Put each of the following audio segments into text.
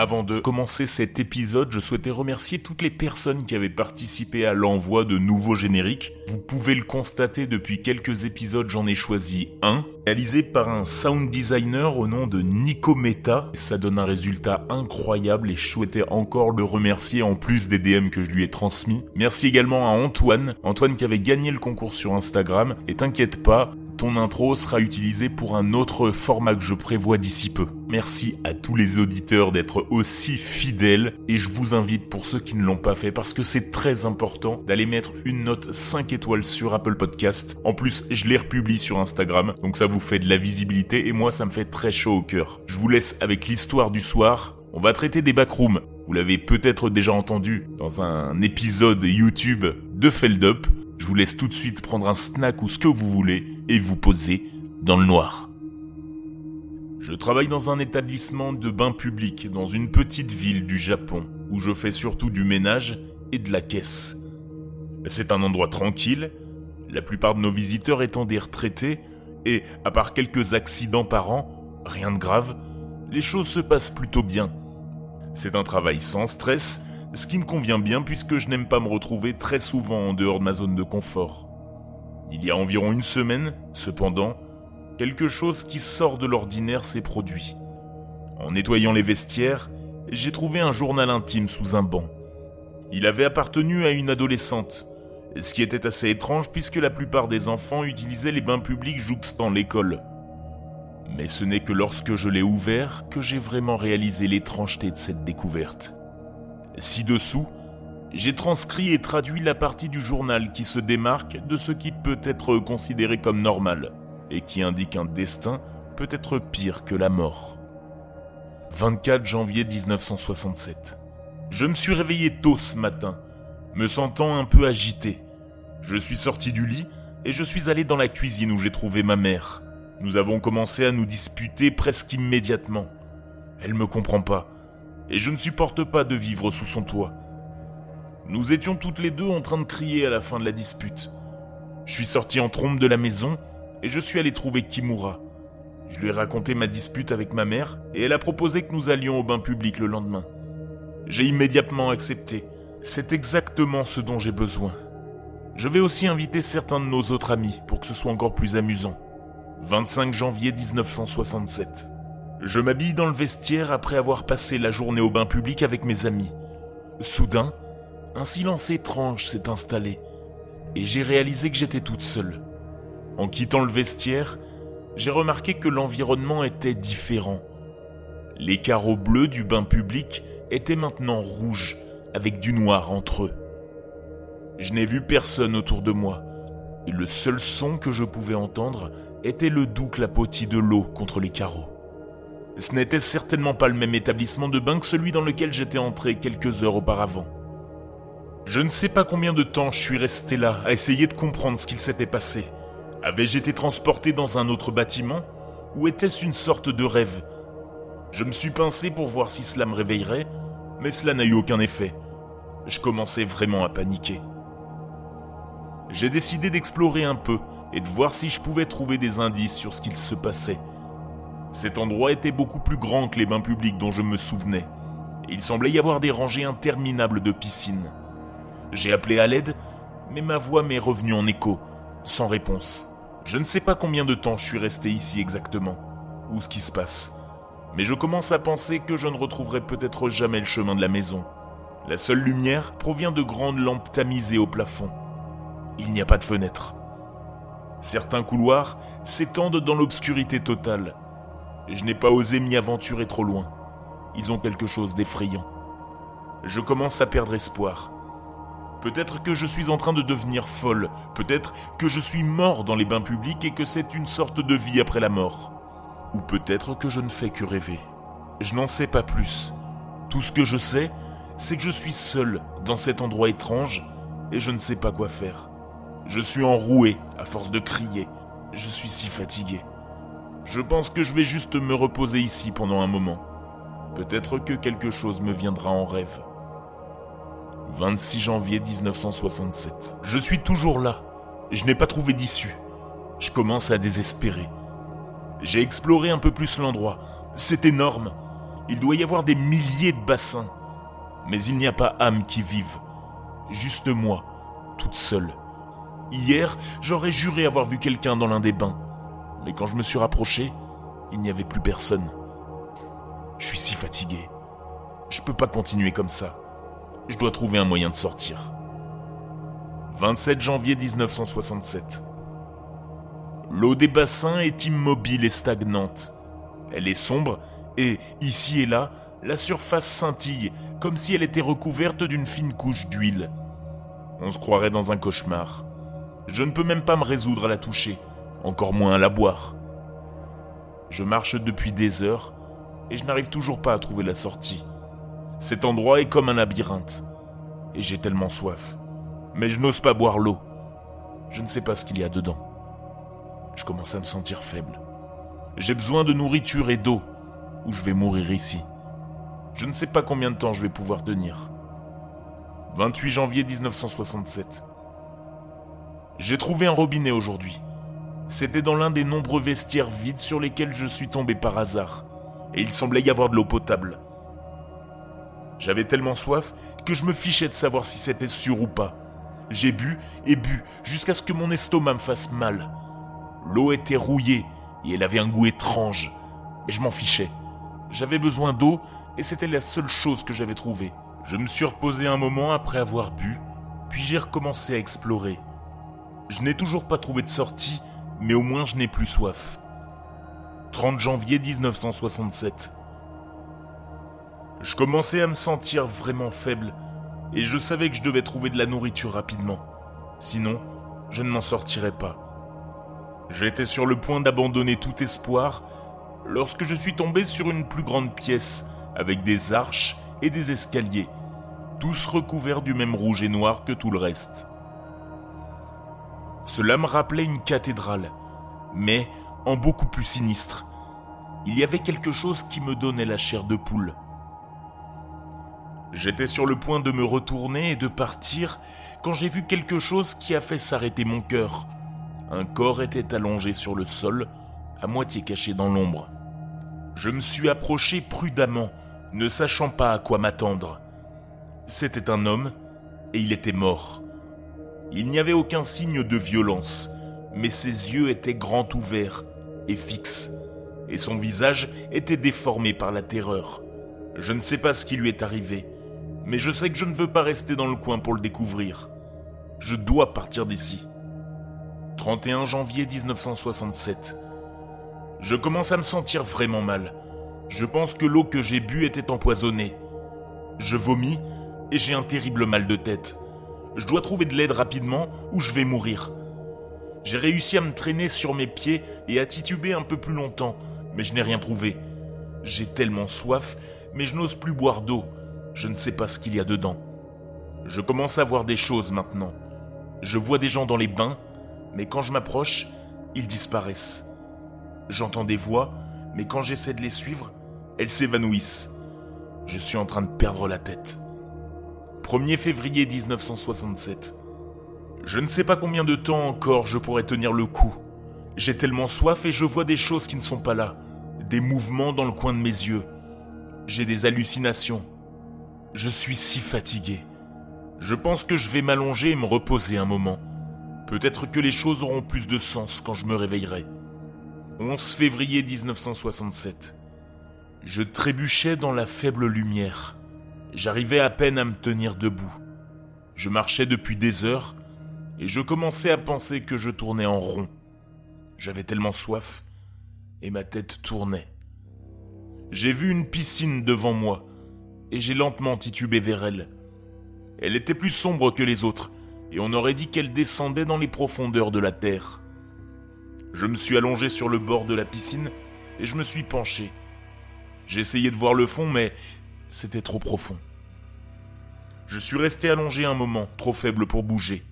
Avant de commencer cet épisode, je souhaitais remercier toutes les personnes qui avaient participé à l'envoi de nouveaux génériques. Vous pouvez le constater depuis quelques épisodes, j'en ai choisi un, réalisé par un sound designer au nom de Nico Meta. Ça donne un résultat incroyable et je souhaitais encore le remercier en plus des DM que je lui ai transmis. Merci également à Antoine, Antoine qui avait gagné le concours sur Instagram. Et t'inquiète pas, ton intro sera utilisé pour un autre format que je prévois d'ici peu. Merci à tous les auditeurs d'être aussi fidèles et je vous invite pour ceux qui ne l'ont pas fait parce que c'est très important d'aller mettre une note 5 étoiles sur Apple Podcast. En plus, je les republie sur Instagram donc ça vous fait de la visibilité et moi ça me fait très chaud au cœur. Je vous laisse avec l'histoire du soir. On va traiter des backrooms. Vous l'avez peut-être déjà entendu dans un épisode YouTube de Feld Up. Je vous laisse tout de suite prendre un snack ou ce que vous voulez et vous poser dans le noir. Je travaille dans un établissement de bain public dans une petite ville du Japon où je fais surtout du ménage et de la caisse. C'est un endroit tranquille, la plupart de nos visiteurs étant des retraités et, à part quelques accidents par an, rien de grave, les choses se passent plutôt bien. C'est un travail sans stress ce qui me convient bien puisque je n'aime pas me retrouver très souvent en dehors de ma zone de confort. Il y a environ une semaine, cependant, quelque chose qui sort de l'ordinaire s'est produit. En nettoyant les vestiaires, j'ai trouvé un journal intime sous un banc. Il avait appartenu à une adolescente, ce qui était assez étrange puisque la plupart des enfants utilisaient les bains publics jouxtant l'école. Mais ce n'est que lorsque je l'ai ouvert que j'ai vraiment réalisé l'étrangeté de cette découverte. Ci-dessous, j'ai transcrit et traduit la partie du journal qui se démarque de ce qui peut être considéré comme normal et qui indique un destin peut-être pire que la mort. 24 janvier 1967. Je me suis réveillé tôt ce matin, me sentant un peu agité. Je suis sorti du lit et je suis allé dans la cuisine où j'ai trouvé ma mère. Nous avons commencé à nous disputer presque immédiatement. Elle me comprend pas et je ne supporte pas de vivre sous son toit. Nous étions toutes les deux en train de crier à la fin de la dispute. Je suis sorti en trompe de la maison et je suis allé trouver Kimura. Je lui ai raconté ma dispute avec ma mère et elle a proposé que nous allions au bain public le lendemain. J'ai immédiatement accepté. C'est exactement ce dont j'ai besoin. Je vais aussi inviter certains de nos autres amis pour que ce soit encore plus amusant. 25 janvier 1967. Je m'habille dans le vestiaire après avoir passé la journée au bain public avec mes amis. Soudain, un silence étrange s'est installé et j'ai réalisé que j'étais toute seule. En quittant le vestiaire, j'ai remarqué que l'environnement était différent. Les carreaux bleus du bain public étaient maintenant rouges avec du noir entre eux. Je n'ai vu personne autour de moi et le seul son que je pouvais entendre était le doux clapotis de l'eau contre les carreaux. Ce n'était certainement pas le même établissement de bain que celui dans lequel j'étais entré quelques heures auparavant. Je ne sais pas combien de temps je suis resté là à essayer de comprendre ce qu'il s'était passé. Avais-je été transporté dans un autre bâtiment Ou était-ce une sorte de rêve? Je me suis pincé pour voir si cela me réveillerait, mais cela n'a eu aucun effet. Je commençais vraiment à paniquer. J'ai décidé d'explorer un peu et de voir si je pouvais trouver des indices sur ce qu'il se passait. Cet endroit était beaucoup plus grand que les bains publics dont je me souvenais. il semblait y avoir des rangées interminables de piscines. J'ai appelé à l'aide, mais ma voix m'est revenue en écho, sans réponse. Je ne sais pas combien de temps je suis resté ici exactement, ou ce qui se passe, mais je commence à penser que je ne retrouverai peut-être jamais le chemin de la maison. La seule lumière provient de grandes lampes tamisées au plafond. Il n'y a pas de fenêtre. Certains couloirs s'étendent dans l'obscurité totale, je n'ai pas osé m'y aventurer trop loin. Ils ont quelque chose d'effrayant. Je commence à perdre espoir. Peut-être que je suis en train de devenir folle, peut-être que je suis mort dans les bains publics et que c'est une sorte de vie après la mort. Ou peut-être que je ne fais que rêver. Je n'en sais pas plus. Tout ce que je sais, c'est que je suis seul dans cet endroit étrange et je ne sais pas quoi faire. Je suis enroué à force de crier. Je suis si fatigué. Je pense que je vais juste me reposer ici pendant un moment. Peut-être que quelque chose me viendra en rêve. 26 janvier 1967. Je suis toujours là. Je n'ai pas trouvé d'issue. Je commence à désespérer. J'ai exploré un peu plus l'endroit. C'est énorme. Il doit y avoir des milliers de bassins. Mais il n'y a pas âme qui vive. Juste moi, toute seule. Hier, j'aurais juré avoir vu quelqu'un dans l'un des bains. Mais quand je me suis rapproché, il n'y avait plus personne. Je suis si fatigué. Je peux pas continuer comme ça. Je dois trouver un moyen de sortir. 27 janvier 1967. L'eau des bassins est immobile et stagnante. Elle est sombre et, ici et là, la surface scintille comme si elle était recouverte d'une fine couche d'huile. On se croirait dans un cauchemar. Je ne peux même pas me résoudre à la toucher, encore moins à la boire. Je marche depuis des heures et je n'arrive toujours pas à trouver la sortie. Cet endroit est comme un labyrinthe et j'ai tellement soif. Mais je n'ose pas boire l'eau. Je ne sais pas ce qu'il y a dedans. Je commence à me sentir faible. J'ai besoin de nourriture et d'eau, ou je vais mourir ici. Je ne sais pas combien de temps je vais pouvoir tenir. 28 janvier 1967. J'ai trouvé un robinet aujourd'hui. C'était dans l'un des nombreux vestiaires vides sur lesquels je suis tombé par hasard, et il semblait y avoir de l'eau potable. J'avais tellement soif que je me fichais de savoir si c'était sûr ou pas. J'ai bu et bu jusqu'à ce que mon estomac me fasse mal. L'eau était rouillée et elle avait un goût étrange, mais je m'en fichais. J'avais besoin d'eau et c'était la seule chose que j'avais trouvée. Je me suis reposé un moment après avoir bu, puis j'ai recommencé à explorer. Je n'ai toujours pas trouvé de sortie, mais au moins je n'ai plus soif. 30 janvier 1967. Je commençais à me sentir vraiment faible, et je savais que je devais trouver de la nourriture rapidement. Sinon, je ne m'en sortirais pas. J'étais sur le point d'abandonner tout espoir lorsque je suis tombé sur une plus grande pièce avec des arches et des escaliers, tous recouverts du même rouge et noir que tout le reste. Cela me rappelait une cathédrale, mais en beaucoup plus sinistre. Il y avait quelque chose qui me donnait la chair de poule. J'étais sur le point de me retourner et de partir quand j'ai vu quelque chose qui a fait s'arrêter mon cœur. Un corps était allongé sur le sol, à moitié caché dans l'ombre. Je me suis approché prudemment, ne sachant pas à quoi m'attendre. C'était un homme, et il était mort. Il n'y avait aucun signe de violence, mais ses yeux étaient grands ouverts et fixes, et son visage était déformé par la terreur. Je ne sais pas ce qui lui est arrivé, mais je sais que je ne veux pas rester dans le coin pour le découvrir. Je dois partir d'ici. 31 janvier 1967. Je commence à me sentir vraiment mal. Je pense que l'eau que j'ai bue était empoisonnée. Je vomis et j'ai un terrible mal de tête. Je dois trouver de l'aide rapidement ou je vais mourir. J'ai réussi à me traîner sur mes pieds et à tituber un peu plus longtemps, mais je n'ai rien trouvé. J'ai tellement soif, mais je n'ose plus boire d'eau. Je ne sais pas ce qu'il y a dedans. Je commence à voir des choses maintenant. Je vois des gens dans les bains, mais quand je m'approche, ils disparaissent. J'entends des voix, mais quand j'essaie de les suivre, elles s'évanouissent. Je suis en train de perdre la tête. 1er février 1967. Je ne sais pas combien de temps encore je pourrais tenir le coup. J'ai tellement soif et je vois des choses qui ne sont pas là. Des mouvements dans le coin de mes yeux. J'ai des hallucinations. Je suis si fatigué. Je pense que je vais m'allonger et me reposer un moment. Peut-être que les choses auront plus de sens quand je me réveillerai. 11 février 1967. Je trébuchais dans la faible lumière. J'arrivais à peine à me tenir debout. Je marchais depuis des heures et je commençais à penser que je tournais en rond. J'avais tellement soif et ma tête tournait. J'ai vu une piscine devant moi et j'ai lentement titubé vers elle. Elle était plus sombre que les autres, et on aurait dit qu'elle descendait dans les profondeurs de la terre. Je me suis allongé sur le bord de la piscine et je me suis penché. J'essayais de voir le fond, mais c'était trop profond. Je suis resté allongé un moment, trop faible pour bouger.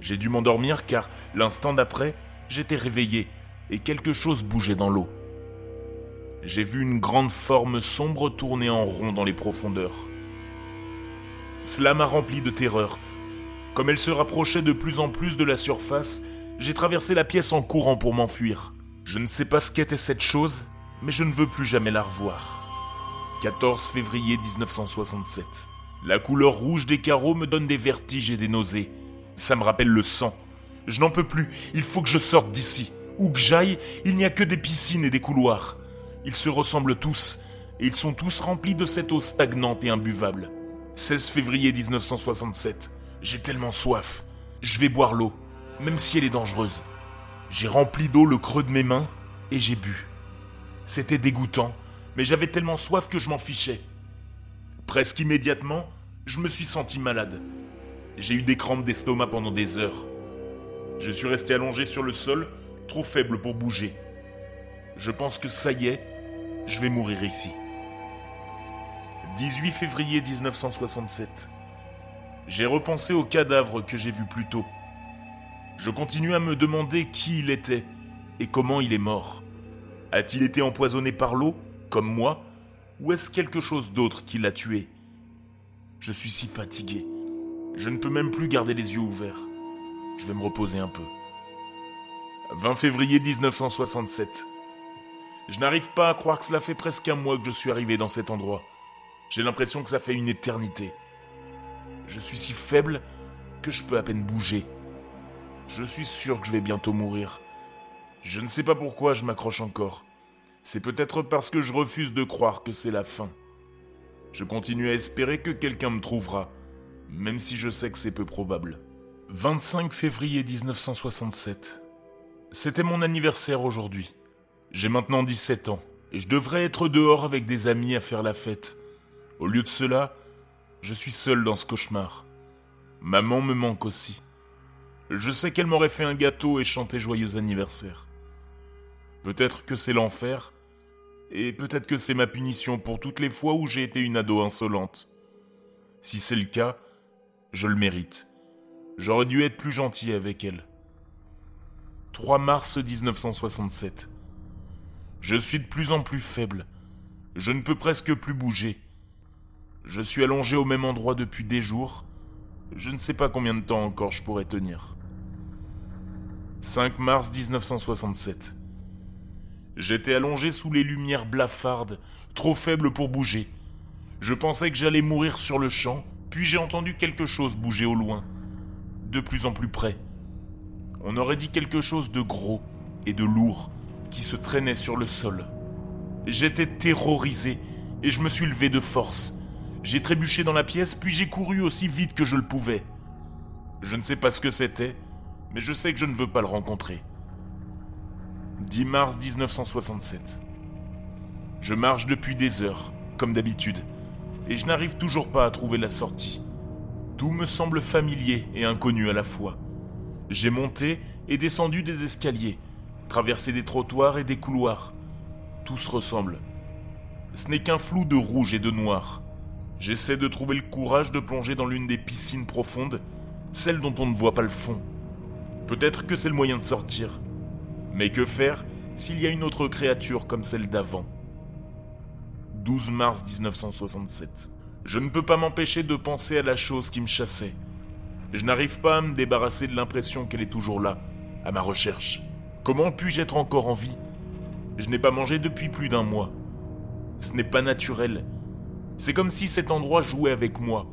J'ai dû m'endormir car l'instant d'après, j'étais réveillé et quelque chose bougeait dans l'eau j'ai vu une grande forme sombre tourner en rond dans les profondeurs. Cela m'a rempli de terreur. Comme elle se rapprochait de plus en plus de la surface, j'ai traversé la pièce en courant pour m'enfuir. Je ne sais pas ce qu'était cette chose, mais je ne veux plus jamais la revoir. 14 février 1967. La couleur rouge des carreaux me donne des vertiges et des nausées. Ça me rappelle le sang. Je n'en peux plus, il faut que je sorte d'ici. Où que j'aille, il n'y a que des piscines et des couloirs. Ils se ressemblent tous, et ils sont tous remplis de cette eau stagnante et imbuvable. 16 février 1967. J'ai tellement soif. Je vais boire l'eau, même si elle est dangereuse. J'ai rempli d'eau le creux de mes mains et j'ai bu. C'était dégoûtant, mais j'avais tellement soif que je m'en fichais. Presque immédiatement, je me suis senti malade. J'ai eu des crampes d'estomac pendant des heures. Je suis resté allongé sur le sol, trop faible pour bouger. Je pense que ça y est, je vais mourir ici. 18 février 1967. J'ai repensé au cadavre que j'ai vu plus tôt. Je continue à me demander qui il était et comment il est mort. A-t-il été empoisonné par l'eau, comme moi, ou est-ce quelque chose d'autre qui l'a tué? Je suis si fatigué. Je ne peux même plus garder les yeux ouverts. Je vais me reposer un peu. 20 février 1967. Je n'arrive pas à croire que cela fait presque un mois que je suis arrivé dans cet endroit. J'ai l'impression que ça fait une éternité. Je suis si faible que je peux à peine bouger. Je suis sûr que je vais bientôt mourir. Je ne sais pas pourquoi je m'accroche encore. C'est peut-être parce que je refuse de croire que c'est la fin. Je continue à espérer que quelqu'un me trouvera, même si je sais que c'est peu probable. 25 février 1967. C'était mon anniversaire aujourd'hui. J'ai maintenant 17 ans, et je devrais être dehors avec des amis à faire la fête. Au lieu de cela, je suis seul dans ce cauchemar. Maman me manque aussi. Je sais qu'elle m'aurait fait un gâteau et chanté joyeux anniversaire. Peut-être que c'est l'enfer, et peut-être que c'est ma punition pour toutes les fois où j'ai été une ado insolente. Si c'est le cas, je le mérite. J'aurais dû être plus gentil avec elle. 3 mars 1967. Je suis de plus en plus faible. Je ne peux presque plus bouger. Je suis allongé au même endroit depuis des jours. Je ne sais pas combien de temps encore je pourrais tenir. 5 mars 1967. J'étais allongé sous les lumières blafardes, trop faible pour bouger. Je pensais que j'allais mourir sur le champ, puis j'ai entendu quelque chose bouger au loin, de plus en plus près. On aurait dit quelque chose de gros et de lourd qui se traînait sur le sol. J'étais terrorisé et je me suis levé de force. J'ai trébuché dans la pièce, puis j'ai couru aussi vite que je le pouvais. Je ne sais pas ce que c'était, mais je sais que je ne veux pas le rencontrer. 10 mars 1967. Je marche depuis des heures, comme d'habitude, et je n'arrive toujours pas à trouver la sortie. Tout me semble familier et inconnu à la fois. J'ai monté et descendu des escaliers, traversé des trottoirs et des couloirs. Tout se ressemble. Ce n'est qu'un flou de rouge et de noir. J'essaie de trouver le courage de plonger dans l'une des piscines profondes, celle dont on ne voit pas le fond. Peut-être que c'est le moyen de sortir. Mais que faire s'il y a une autre créature comme celle d'avant? 12 mars 1967. Je ne peux pas m'empêcher de penser à la chose qui me chassait. Je n'arrive pas à me débarrasser de l'impression qu'elle est toujours là, à ma recherche. Comment puis-je être encore en vie? Je n'ai pas mangé depuis plus d'un mois. Ce n'est pas naturel, c'est comme si cet endroit jouait avec moi,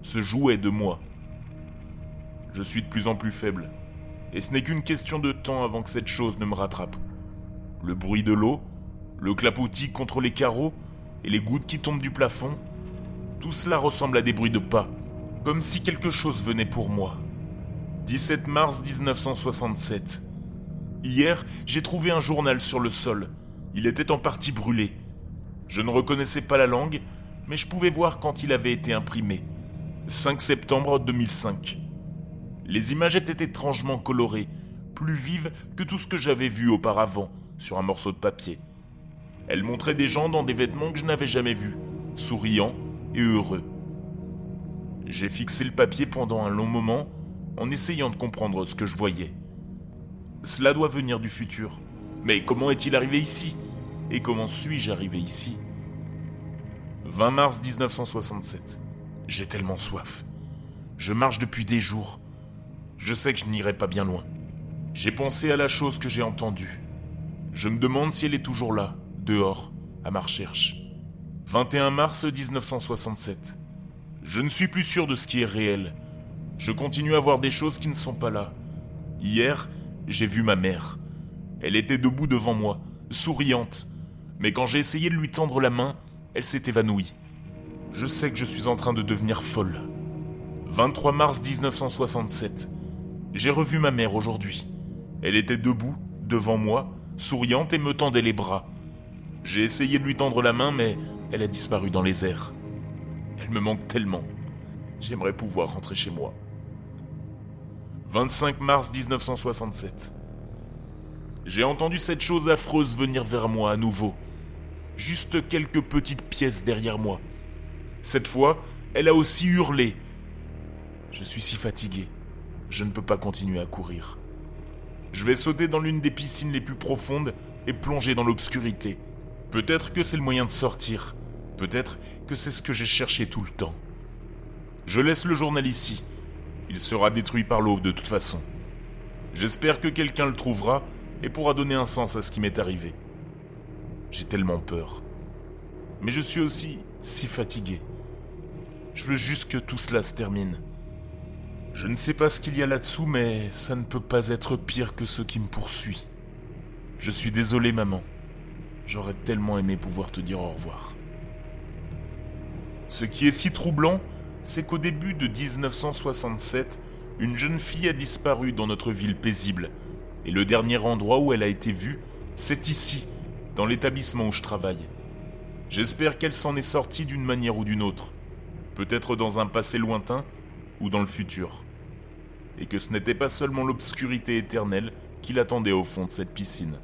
se jouait de moi. Je suis de plus en plus faible, et ce n'est qu'une question de temps avant que cette chose ne me rattrape. Le bruit de l'eau, le clapotis contre les carreaux et les gouttes qui tombent du plafond, tout cela ressemble à des bruits de pas, comme si quelque chose venait pour moi. 17 mars 1967. Hier, j'ai trouvé un journal sur le sol. Il était en partie brûlé. Je ne reconnaissais pas la langue, mais je pouvais voir quand il avait été imprimé. 5 septembre 2005. Les images étaient étrangement colorées, plus vives que tout ce que j'avais vu auparavant sur un morceau de papier. Elles montraient des gens dans des vêtements que je n'avais jamais vus, souriants et heureux. J'ai fixé le papier pendant un long moment en essayant de comprendre ce que je voyais. Cela doit venir du futur. Mais comment est-il arrivé ici? Et comment suis-je arrivé ici? 20 mars 1967. J'ai tellement soif. Je marche depuis des jours. Je sais que je n'irai pas bien loin. J'ai pensé à la chose que j'ai entendue. Je me demande si elle est toujours là, dehors, à ma recherche. 21 mars 1967. Je ne suis plus sûr de ce qui est réel. Je continue à voir des choses qui ne sont pas là. Hier, j'ai vu ma mère. Elle était debout devant moi, souriante. Mais quand j'ai essayé de lui tendre la main, elle s'est évanouie. Je sais que je suis en train de devenir folle. 23 mars 1967. J'ai revu ma mère aujourd'hui. Elle était debout, devant moi, souriante et me tendait les bras. J'ai essayé de lui tendre la main, mais elle a disparu dans les airs. Elle me manque tellement. J'aimerais pouvoir rentrer chez moi. 25 mars 1967. J'ai entendu cette chose affreuse venir vers moi à nouveau. Juste quelques petites pièces derrière moi. Cette fois, elle a aussi hurlé. Je suis si fatigué. Je ne peux pas continuer à courir. Je vais sauter dans l'une des piscines les plus profondes et plonger dans l'obscurité. Peut-être que c'est le moyen de sortir. Peut-être que c'est ce que j'ai cherché tout le temps. Je laisse le journal ici. Il sera détruit par l'eau de toute façon. J'espère que quelqu'un le trouvera et pourra donner un sens à ce qui m'est arrivé. J'ai tellement peur. Mais je suis aussi si fatigué. Je veux juste que tout cela se termine. Je ne sais pas ce qu'il y a là-dessous, mais ça ne peut pas être pire que ce qui me poursuit. Je suis désolé, maman. J'aurais tellement aimé pouvoir te dire au revoir. Ce qui est si troublant, c'est qu'au début de 1967, une jeune fille a disparu dans notre ville paisible. Et le dernier endroit où elle a été vue, c'est ici, dans l'établissement où je travaille. J'espère qu'elle s'en est sortie d'une manière ou d'une autre. Peut-être dans un passé lointain ou dans le futur. Et que ce n'était pas seulement l'obscurité éternelle qui l'attendait au fond de cette piscine.